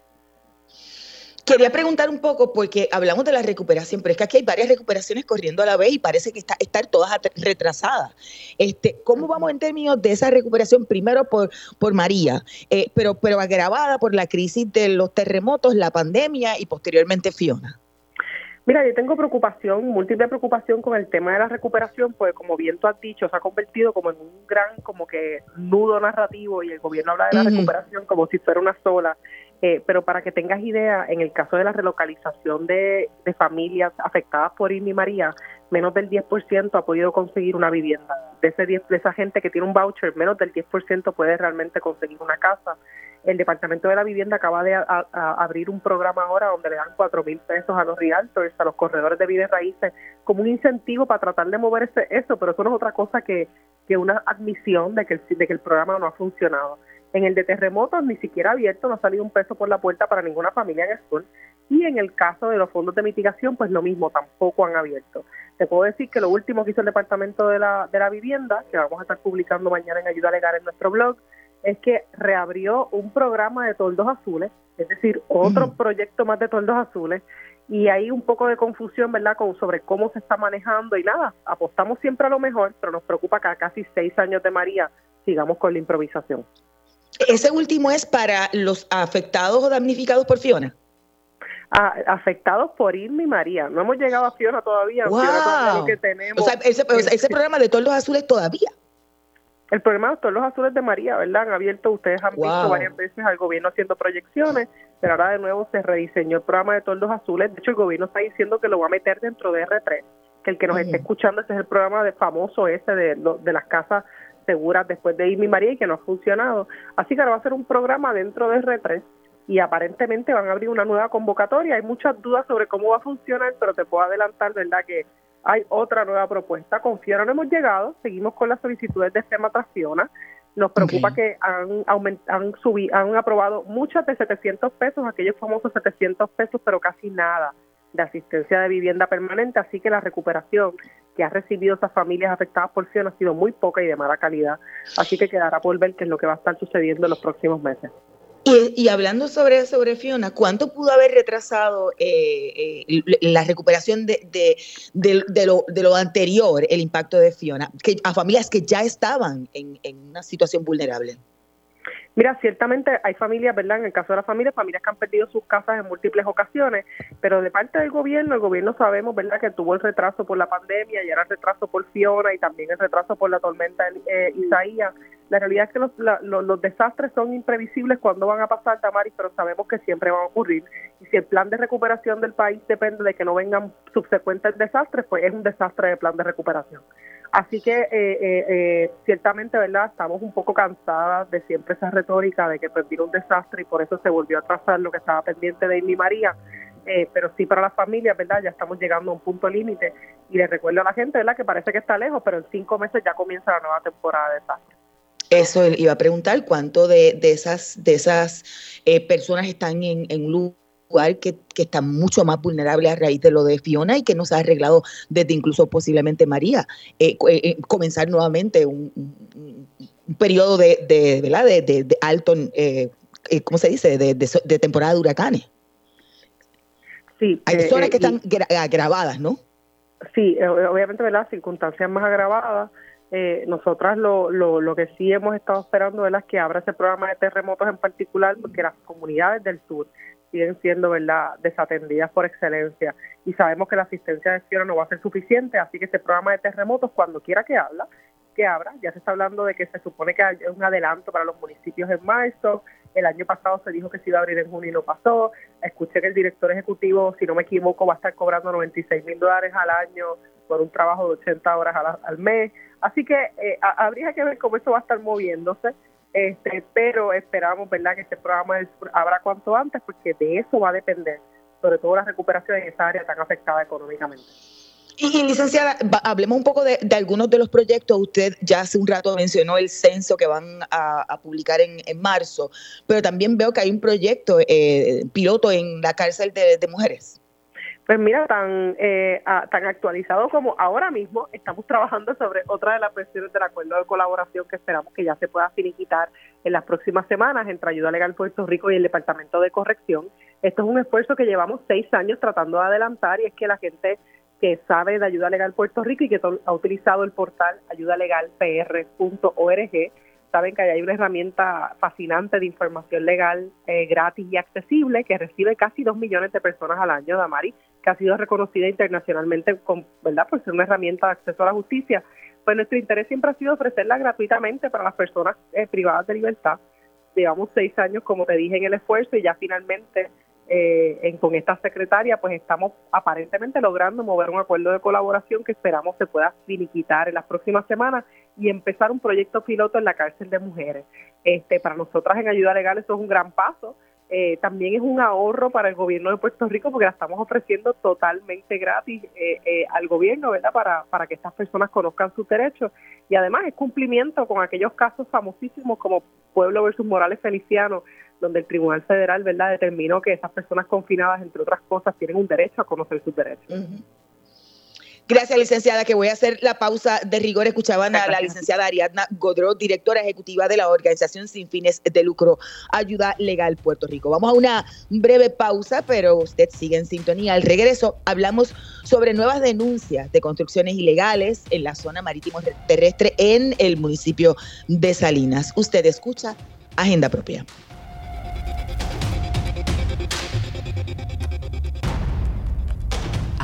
Speaker 1: Quería preguntar un poco, porque hablamos de la recuperación, pero es que aquí hay varias recuperaciones corriendo a la vez y parece que está, están todas retrasadas. Este, ¿Cómo vamos en términos de esa recuperación? Primero por, por María, eh, pero, pero agravada por la crisis de los terremotos, la pandemia y posteriormente Fiona.
Speaker 5: Mira, yo tengo preocupación, múltiple preocupación con el tema de la recuperación, pues como bien tú has dicho, se ha convertido como en un gran como que nudo narrativo y el gobierno habla de la recuperación como si fuera una sola eh, pero para que tengas idea, en el caso de la relocalización de, familias afectadas por Irma y María, menos del 10% ha podido conseguir una vivienda. De, ese 10, de esa gente que tiene un voucher, menos del 10% puede realmente conseguir una casa. El Departamento de la Vivienda acaba de abrir un programa ahora donde le dan 4 mil pesos a los realtors, a los corredores de bienes raíces, como un incentivo para tratar de mover eso, pero eso no es otra cosa que, que una admisión de que, de que el programa no ha funcionado. En el de terremotos ni siquiera abierto, no ha salido un peso por la puerta para ninguna familia en el sur. Y en el caso de los fondos de mitigación, pues lo mismo, tampoco han abierto. Te puedo decir que lo último que hizo el Departamento de la, de la Vivienda, que vamos a estar publicando mañana en Ayuda Legal en nuestro blog, es que reabrió un programa de toldos azules, es decir, otro proyecto más de toldos azules, y hay un poco de confusión, ¿verdad?, con, sobre cómo se está manejando y nada, apostamos siempre a lo mejor, pero nos preocupa que a casi seis años de María sigamos con la improvisación.
Speaker 1: Ese último es para los afectados o damnificados por Fiona.
Speaker 5: Ah, afectados por Irma y María. No hemos llegado a Fiona todavía.
Speaker 1: Wow. que tenemos. O sea, ese, programa de todos los azules todavía.
Speaker 5: El programa de todos los azules de María, ¿verdad? Han abierto, ustedes han visto varias veces al gobierno haciendo proyecciones, pero ahora de nuevo se rediseñó el programa de todos los azules. De hecho, el gobierno está diciendo que lo va a meter dentro de R3, que el que nos esté escuchando, ese es el programa de famoso ese de, de las casas seguras después de Irma María y que no ha funcionado. Así que ahora va a ser un programa dentro de R3 y aparentemente van a abrir una nueva convocatoria. Hay muchas dudas sobre cómo va a funcionar, pero te puedo adelantar, ¿verdad?, que hay otra nueva propuesta. Con Fiona no hemos llegado, seguimos con las solicitudes de FEMA tras Fiona. Nos preocupa que han, han, subido, han aprobado muchas de 700 pesos, aquellos famosos 700 pesos, pero casi nada de asistencia de vivienda permanente, así que la recuperación que ha recibido esas familias afectadas por Fiona ha sido muy poca y de mala calidad, así que quedará por ver qué es lo que va a estar sucediendo en los próximos meses.
Speaker 1: Y, hablando sobre, sobre Fiona, ¿cuánto pudo haber retrasado eh, eh, la recuperación de, de, lo, de lo anterior, el impacto de Fiona, que, a familias que ya estaban en, en una situación vulnerable?
Speaker 5: Mira, ciertamente hay familias, ¿verdad? En el caso de las familias, familias que han perdido sus casas en múltiples ocasiones, pero de parte del gobierno, el gobierno sabemos, ¿verdad?, que tuvo el retraso por la pandemia y ahora el retraso por Fiona y también el retraso por la tormenta eh, Isaías. La realidad es que los, los, desastres son imprevisibles cuando van a pasar, Tamaris, pero sabemos que siempre van a ocurrir. Y si el plan de recuperación del país depende de que no vengan subsecuentes desastres, pues es un desastre de plan de recuperación. Así que eh, eh, eh, ciertamente, ¿verdad? Estamos un poco cansadas de siempre esa retórica de que pues un desastre y por eso se volvió a trazar lo que estaba pendiente de Amy María. pero sí para las familias, ¿verdad? Ya estamos llegando a un punto límite y les recuerdo a la gente, ¿verdad? Que parece que está lejos, pero en cinco meses ya comienza la nueva temporada de desastre.
Speaker 1: Eso iba a preguntar, ¿cuánto de, de esas de esas personas están en, en luz que, está mucho más vulnerable a raíz de lo de Fiona y que no se ha arreglado desde incluso posiblemente María. Eh, eh, eh, comenzar nuevamente un, periodo de, de, ¿verdad? de, de, alto, ¿cómo se dice?, de, temporada de huracanes.
Speaker 5: Sí.
Speaker 1: Hay zonas que están agravadas, ¿no?
Speaker 5: Sí, obviamente, ¿verdad? Circunstancias más agravadas. nosotras lo, lo, lo que sí hemos estado esperando es que abra ese programa de terremotos en particular, porque las comunidades del sur siguen siendo verdad desatendidas por excelencia. Y sabemos que la asistencia de Fiona no va a ser suficiente, así que este programa de terremotos cuando quiera que habla, que abra, ya se está hablando de que se supone que hay un adelanto para los municipios en marzo, el año pasado se dijo que se iba a abrir en junio y no pasó, escuché que el director ejecutivo, si no me equivoco, va a estar cobrando 96 mil dólares al año por un trabajo de 80 horas al, mes, así que eh, habría que ver cómo eso va a estar moviéndose, este, pero esperamos verdad que este programa abra cuanto antes porque de eso va a depender sobre todo la recuperación en esa área tan afectada económicamente.
Speaker 1: Y, licenciada, hablemos un poco de, algunos de los proyectos. Usted ya hace un rato mencionó el censo que van a, publicar en, marzo, pero también veo que hay un proyecto eh, piloto en la cárcel de, mujeres.
Speaker 5: Pues mira, tan, eh, tan actualizado como ahora mismo estamos trabajando sobre otra de las versiones del acuerdo de colaboración que esperamos que ya se pueda finiquitar en las próximas semanas entre Ayuda Legal Puerto Rico y el Departamento de Corrección. Esto es un esfuerzo que llevamos seis años tratando de adelantar y es que la gente que sabe de Ayuda Legal Puerto Rico y que ha utilizado el portal ayudalegalpr.org, saben que hay una herramienta fascinante de información legal eh, gratis y accesible que recibe casi dos millones de personas al año, Damari, que ha sido reconocida internacionalmente ¿verdad? por ser una herramienta de acceso a la justicia. Pues nuestro interés siempre ha sido ofrecerla gratuitamente para las personas eh, privadas de libertad. Llevamos seis años, como te dije, en el esfuerzo y ya finalmente eh, con esta secretaria, pues estamos aparentemente logrando mover un acuerdo de colaboración que esperamos se pueda finiquitar en las próximas semanas y empezar un proyecto piloto en la cárcel de mujeres. Este, para nosotras en Ayuda Legal eso es un gran paso. Eh, también es un ahorro para el gobierno de Puerto Rico porque la estamos ofreciendo totalmente gratis eh, al gobierno, ¿verdad? Para, para que estas personas conozcan sus derechos. Y además es cumplimiento con aquellos casos famosísimos como Pueblo versus Morales Feliciano, donde el Tribunal Federal verdad determinó que esas personas confinadas, entre otras cosas, tienen un derecho a conocer sus derechos.
Speaker 1: Gracias, licenciada, que voy a hacer la pausa de rigor. Escuchaban a la licenciada Ariadna Godró, directora ejecutiva de la organización sin fines de lucro Ayuda Legal Puerto Rico. Vamos a una breve pausa, pero usted sigue en sintonía. Al regreso hablamos sobre nuevas denuncias de construcciones ilegales en la zona marítimo terrestre en el municipio de Salinas. Usted escucha Agenda Propia.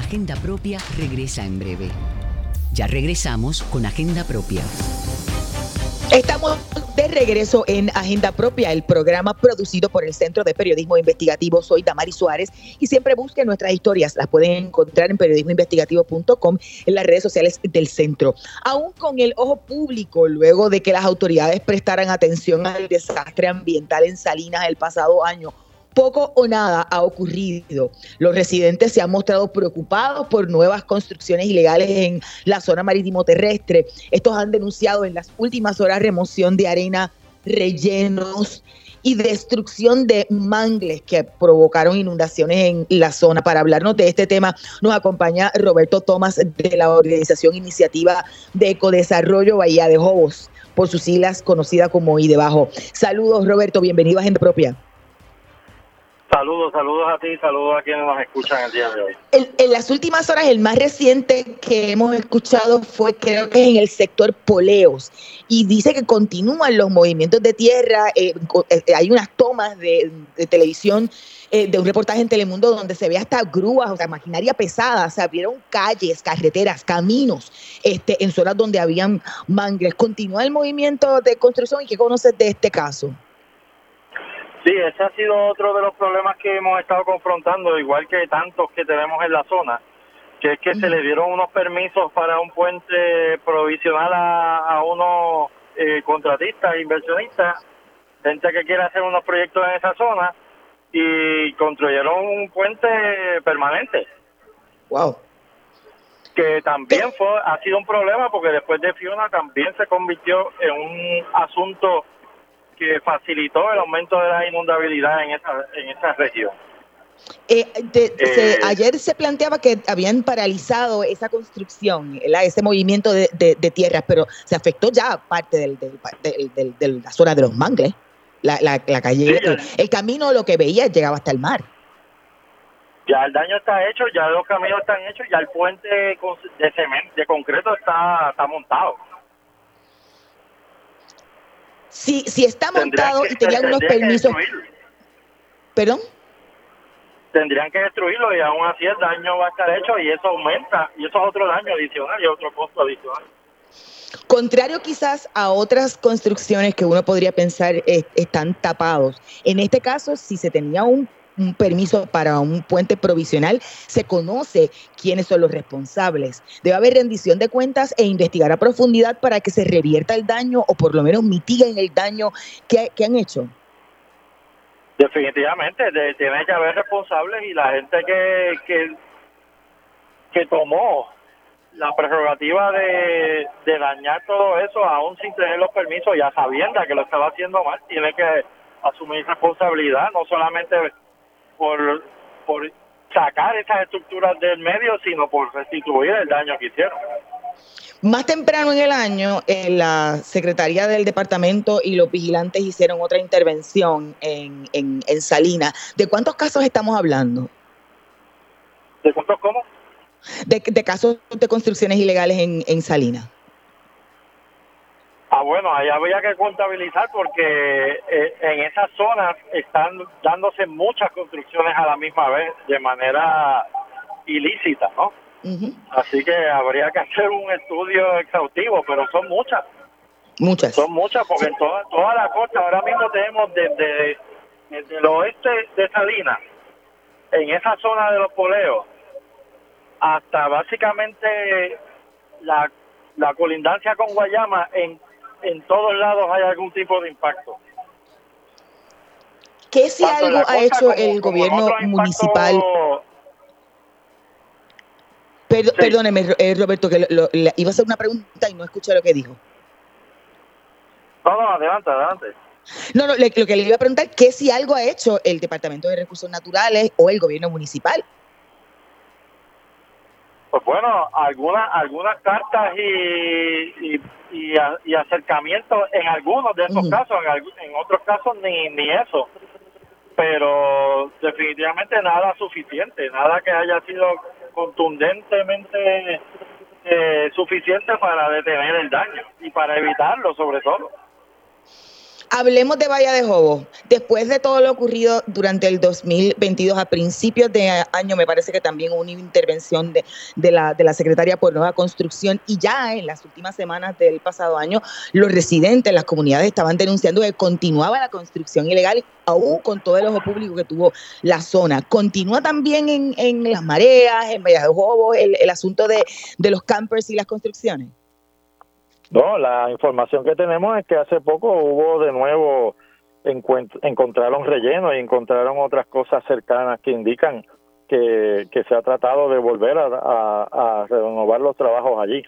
Speaker 2: Agenda Propia regresa en breve. Ya regresamos con Agenda Propia.
Speaker 1: Estamos de regreso en Agenda Propia, el programa producido por el Centro de Periodismo Investigativo. Soy Damari Suárez y siempre busquen nuestras historias. Las pueden encontrar en periodismoinvestigativo.com en las redes sociales del centro. Aún con el ojo público, luego de que las autoridades prestaran atención al desastre ambiental en Salinas el pasado año, poco o nada ha ocurrido. Los residentes se han mostrado preocupados por nuevas construcciones ilegales en la zona marítimo terrestre. Estos han denunciado en las últimas horas remoción de arena, rellenos y destrucción de mangles que provocaron inundaciones en la zona. Para hablarnos de este tema nos acompaña Roberto Tomás de la organización Iniciativa de Ecodesarrollo Bahía de Jobos, por sus siglas conocida como IDEBAJO. Saludos Roberto, bienvenido a Gente Propia.
Speaker 6: Saludos, saludos a ti, saludos a quienes nos escuchan el día de hoy.
Speaker 1: en las últimas horas, el más reciente que hemos escuchado fue, creo que en el sector Poleos, y dice que continúan los movimientos de tierra. Eh, eh, hay unas tomas de, televisión eh, de un reportaje en Telemundo donde se ve hasta grúas, o sea, maquinaria pesada, se abrieron calles, carreteras, caminos, este, en zonas donde habían mangles. ¿Continúa el movimiento de construcción y qué conoces de este caso?
Speaker 6: Sí, ese ha sido otro de los problemas que hemos estado confrontando, igual que tantos que tenemos en la zona, que es que se le dieron unos permisos para un puente provisional a, unos eh, contratistas, inversionistas, gente que quiere hacer unos proyectos en esa zona, y construyeron un puente permanente.
Speaker 1: Wow.
Speaker 6: Que también fue, ha sido un problema porque después de Fiona también se convirtió en un asunto que facilitó el aumento de la inundabilidad en esa, en esa región.
Speaker 1: Eh, eh, ayer se planteaba que habían paralizado esa construcción, ese movimiento de, de, tierras, pero se afectó ya parte del, de la zona de los mangles. La, la, calle, el, camino, lo que veía, llegaba hasta el mar.
Speaker 6: Ya el daño está hecho, ya los caminos están hechos, ya el puente de cemento, de concreto está, está montado.
Speaker 1: Si, si está montado y tenía unos permisos. ¿Perdón?
Speaker 6: Tendrían que destruirlo y aún así el daño va a estar hecho y eso aumenta y eso es otro daño adicional y otro costo adicional.
Speaker 1: Contrario quizás a otras construcciones que uno podría pensar están tapados. En este caso, si se tenía un un permiso para un puente provisional, se conoce quiénes son los responsables. Debe haber rendición de cuentas e investigar a profundidad para que se revierta el daño o por lo menos mitiguen el daño que, han hecho.
Speaker 6: Definitivamente, tiene que haber responsables y la gente que, que, que tomó la prerrogativa de, de dañar todo eso, aún sin tener los permisos, ya sabiendo que lo estaba haciendo mal, tiene que asumir responsabilidad, no solamente por, por sacar esas estructuras del medio, sino por restituir el daño que hicieron.
Speaker 1: Más temprano en el año, la Secretaría del Departamento y los vigilantes hicieron otra intervención en, en, en Salina. ¿De cuántos casos estamos hablando?
Speaker 6: ¿De cuántos cómo?
Speaker 1: De, de casos de construcciones ilegales en, en Salina.
Speaker 6: Ah, bueno, ahí habría que contabilizar porque eh, en esas zonas están dándose muchas construcciones a la misma vez de manera ilícita, ¿no? Así que habría que hacer un estudio exhaustivo, pero son muchas.
Speaker 1: Muchas.
Speaker 6: Son muchas porque en toda, toda la costa ahora mismo tenemos desde, desde el oeste de Salinas, en esa zona de los poleos, hasta básicamente la, la colindancia con Guayama en en todos lados hay algún tipo de impacto.
Speaker 1: ¿Qué si algo ha hecho el gobierno municipal? Perdóneme, eh, Roberto, que iba a hacer una pregunta y no escuché lo que dijo.
Speaker 6: No, no, adelante, adelante.
Speaker 1: No, no, lo que le iba a preguntar, ¿qué si algo ha hecho el Departamento de Recursos Naturales o el gobierno municipal?
Speaker 6: Pues bueno, algunas algunas cartas y y, y acercamiento en algunos de esos casos, en, otros casos ni, ni eso. Pero definitivamente nada suficiente, nada que haya sido contundentemente eh, suficiente para detener el daño y para evitarlo sobre todo.
Speaker 1: Hablemos de Bahía de Jobo. Después de todo lo ocurrido durante el 2022, a principios de año, me parece que también hubo una intervención de, la, de la Secretaría por Nueva Construcción y ya en las últimas semanas del pasado año, los residentes, las comunidades estaban denunciando que continuaba la construcción ilegal, aún con todo el ojo público que tuvo la zona. Continúa también en, en las mareas, en Bahía de Jobo, el, el asunto de, de los campers y las construcciones.
Speaker 6: No, la información que tenemos es que hace poco hubo de nuevo, encontraron relleno y encontraron otras cosas cercanas que indican que, se ha tratado de volver a, renovar los trabajos allí.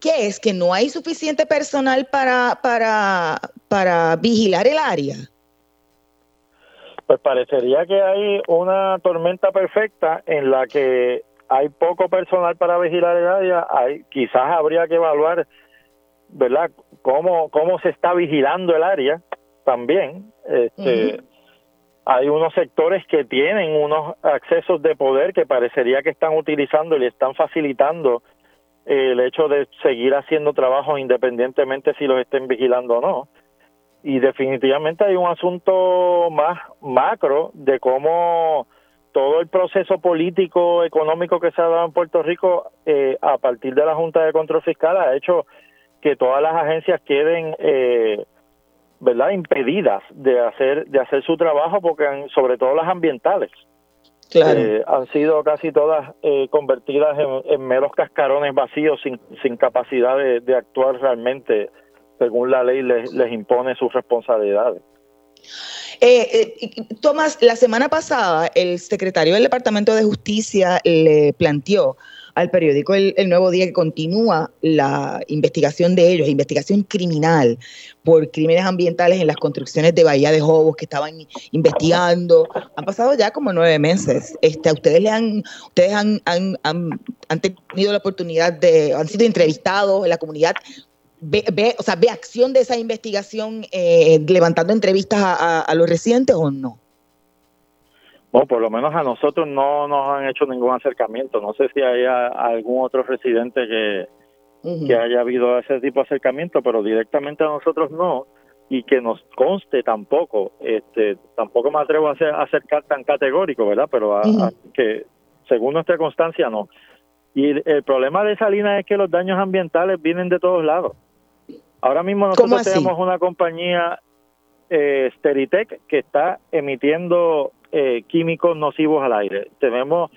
Speaker 1: ¿Qué es? ¿Que no hay suficiente personal para, para, para vigilar el área?
Speaker 6: Pues parecería que hay una tormenta perfecta en la que hay poco personal para vigilar el área, hay, quizás habría que evaluar, ¿verdad?, cómo, cómo se está vigilando el área también. Este, Hay unos sectores que tienen unos accesos de poder que parecería que están utilizando y le están facilitando el hecho de seguir haciendo trabajos independientemente si los estén vigilando o no. Y definitivamente hay un asunto más macro de cómo todo el proceso político, económico que se ha dado en Puerto Rico eh, a partir de la Junta de Control Fiscal ha hecho que todas las agencias queden, eh, ¿verdad?, impedidas de hacer de hacer su trabajo, porque sobre todo las ambientales. Eh, han sido casi todas convertidas en, meros cascarones vacíos sin, sin capacidad de, actuar realmente según la ley les, les impone sus responsabilidades.
Speaker 1: Eh, eh, Tomás, la semana pasada el secretario del Departamento de Justicia le planteó al periódico el, Nuevo Día que continúa la investigación de ellos, investigación criminal por crímenes ambientales en las construcciones de Bahía de Jobos que estaban investigando. Han pasado ya como nueve meses. Este, ustedes le han, ustedes han, han, han tenido la oportunidad de, han sido entrevistados en la comunidad ve, ve, o sea, ve acción de esa investigación eh, levantando entrevistas a, los residentes o no?
Speaker 6: Bueno, por lo menos a nosotros no nos han hecho ningún acercamiento. No sé si hay algún otro residente que, que haya habido ese tipo de acercamiento, pero directamente a nosotros no. Y que nos conste tampoco, este, tampoco me atrevo a, acercar tan categórico, ¿verdad? Pero que según nuestra constancia no. Y el problema de esa línea es que los daños ambientales vienen de todos lados. Ahora mismo nosotros tenemos una compañía eh, Steritec que está emitiendo eh, químicos nocivos al aire. Tenemos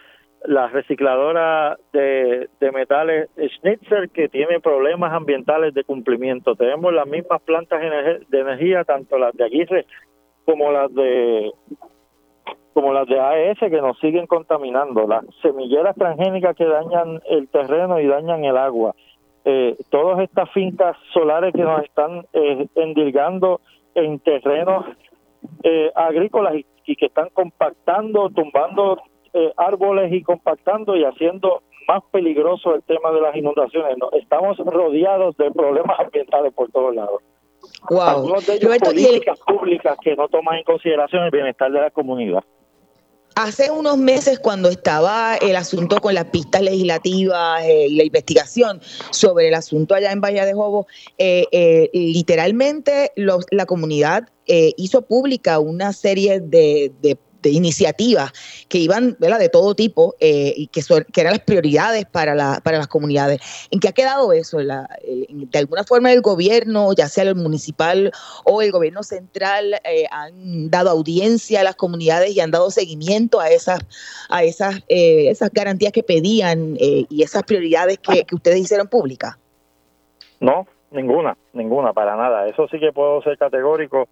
Speaker 6: la recicladora de, metales Schnitzer que tiene problemas ambientales de cumplimiento. Tenemos las mismas plantas de energía, tanto las de Aguirre como las de como las de AES que nos siguen contaminando, las semilleras transgénicas que dañan el terreno y dañan el agua, eh, todas estas fincas solares que nos están eh, endilgando en terrenos eh, agrícolas y, y, que están compactando, tumbando eh, árboles y compactando y haciendo más peligroso el tema de las inundaciones. Estamos rodeados de problemas ambientales por todos lados.
Speaker 1: Wow.
Speaker 6: Algunos de ellos políticas públicas que no toman en consideración el bienestar de la comunidad.
Speaker 1: Hace unos meses, cuando estaba el asunto con las pistas legislativas eh, y la investigación sobre el asunto allá en Bahía de Jobo, eh, literalmente la comunidad hizo pública una serie de de iniciativas que iban de todo tipo eh, y que, que eran las prioridades para, la, para las comunidades. ¿En qué ha quedado eso? de alguna forma el gobierno, ya sea el municipal o el gobierno central, eh, han dado audiencia a las comunidades y han dado seguimiento a esas, a esas, eh, esas garantías que pedían y esas prioridades que, que ustedes hicieron públicas.
Speaker 6: No, ninguna, ninguna, para nada. Eso sí que puedo ser categórico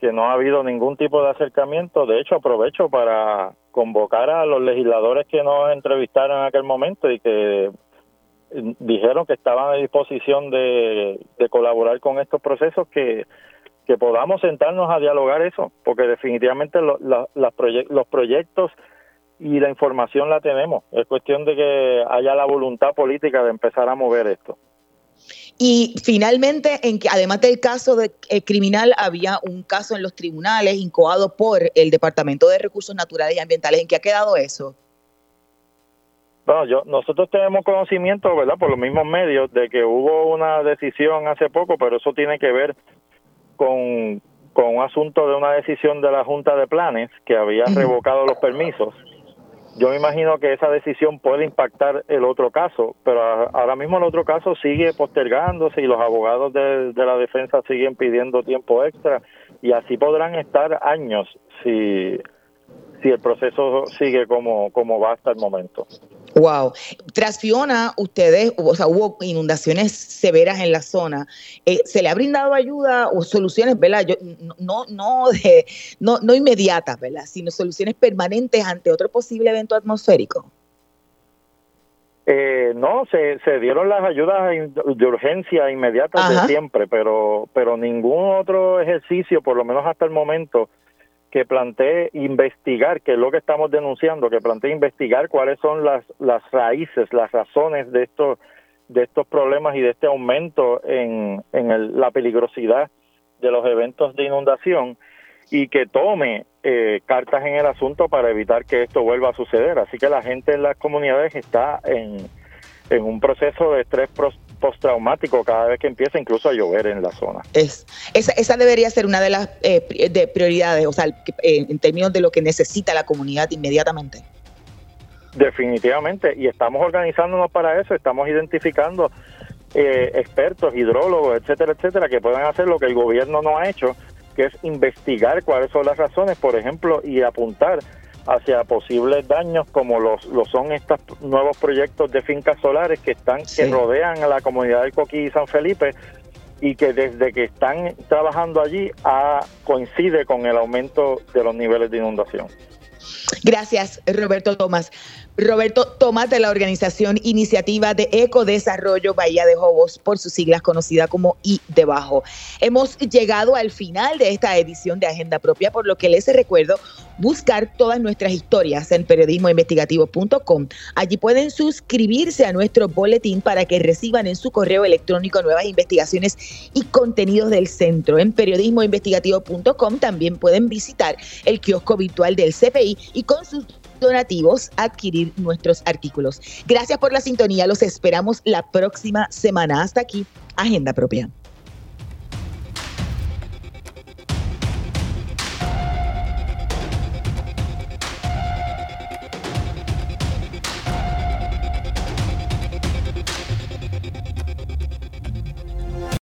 Speaker 6: que no ha habido ningún tipo de acercamiento. De hecho, aprovecho para convocar a los legisladores que nos entrevistaron en aquel momento y que dijeron que estaban a disposición de, colaborar con estos procesos, que, que podamos sentarnos a dialogar eso, porque definitivamente los proyectos y la información la tenemos. Es cuestión de que haya la voluntad política de empezar a mover esto.
Speaker 1: Y finalmente, en que además del caso de, eh, criminal, había un caso en los tribunales incoado por el Departamento de Recursos Naturales y Ambientales. ¿En qué ha quedado eso?
Speaker 6: Bueno, yo, nosotros tenemos conocimiento, ¿verdad? Por los mismos medios de que hubo una decisión hace poco, pero eso tiene que ver con, con un asunto de una decisión de la Junta de Planes que había revocado los permisos yo me imagino que esa decisión puede impactar el otro caso, pero ahora mismo el otro caso sigue postergándose y los abogados de, la defensa siguen pidiendo tiempo extra y así podrán estar años si, si el proceso sigue como, como va hasta el momento.
Speaker 1: Wow. Tras Fiona, ustedes, o sea, hubo inundaciones severas en la zona. Eh, ¿Se le ha brindado ayuda o soluciones, verdad? Yo, no, no, de, no, no inmediatas, ¿verdad? Sino soluciones permanentes ante otro posible evento atmosférico.
Speaker 6: Eh, no, se, se dieron las ayudas de urgencia inmediatas de siempre, pero, pero ningún otro ejercicio, por lo menos hasta el momento, que plantee investigar, que es lo que estamos denunciando, que plantee investigar cuáles son las, las raíces, las razones de estos, de estos problemas y de este aumento en, en la peligrosidad de los eventos de inundación y que tome eh, cartas en el asunto para evitar que esto vuelva a suceder. Así que la gente en las comunidades está en, en un proceso de estrés postraumático cada vez que empieza incluso a llover en la zona.
Speaker 1: Es, esa, esa debería ser una de las eh, de prioridades, o sea, eh, en términos de lo que necesita la comunidad inmediatamente.
Speaker 6: Definitivamente, y estamos organizándonos para eso, estamos identificando eh, expertos, hidrólogos, etcétera, etcétera, que puedan hacer lo que el gobierno no ha hecho, que es investigar cuáles son las razones, por ejemplo, y apuntar hacia posibles daños como los, lo son estos nuevos proyectos de fincas solares que están que rodean a la comunidad de Coquí y San Felipe y que desde que están trabajando allí coincide con el aumento de los niveles de inundación.
Speaker 1: Gracias, Roberto Tomás. Roberto Tomás de la organización Iniciativa de Ecodesarrollo Bahía de Jobos, por sus siglas conocida como I debajo. Hemos llegado al final de esta edición de Agenda Propia, por lo que les recuerdo buscar todas nuestras historias en periodismoinvestigativo.com. Allí pueden suscribirse a nuestro boletín para que reciban en su correo electrónico nuevas investigaciones y contenidos del centro. En periodismoinvestigativo.com también pueden visitar el kiosco virtual del CPI y con sus donativos adquirir nuestros artículos. Gracias por la sintonía, los esperamos la próxima semana. Hasta aquí, Agenda Propia.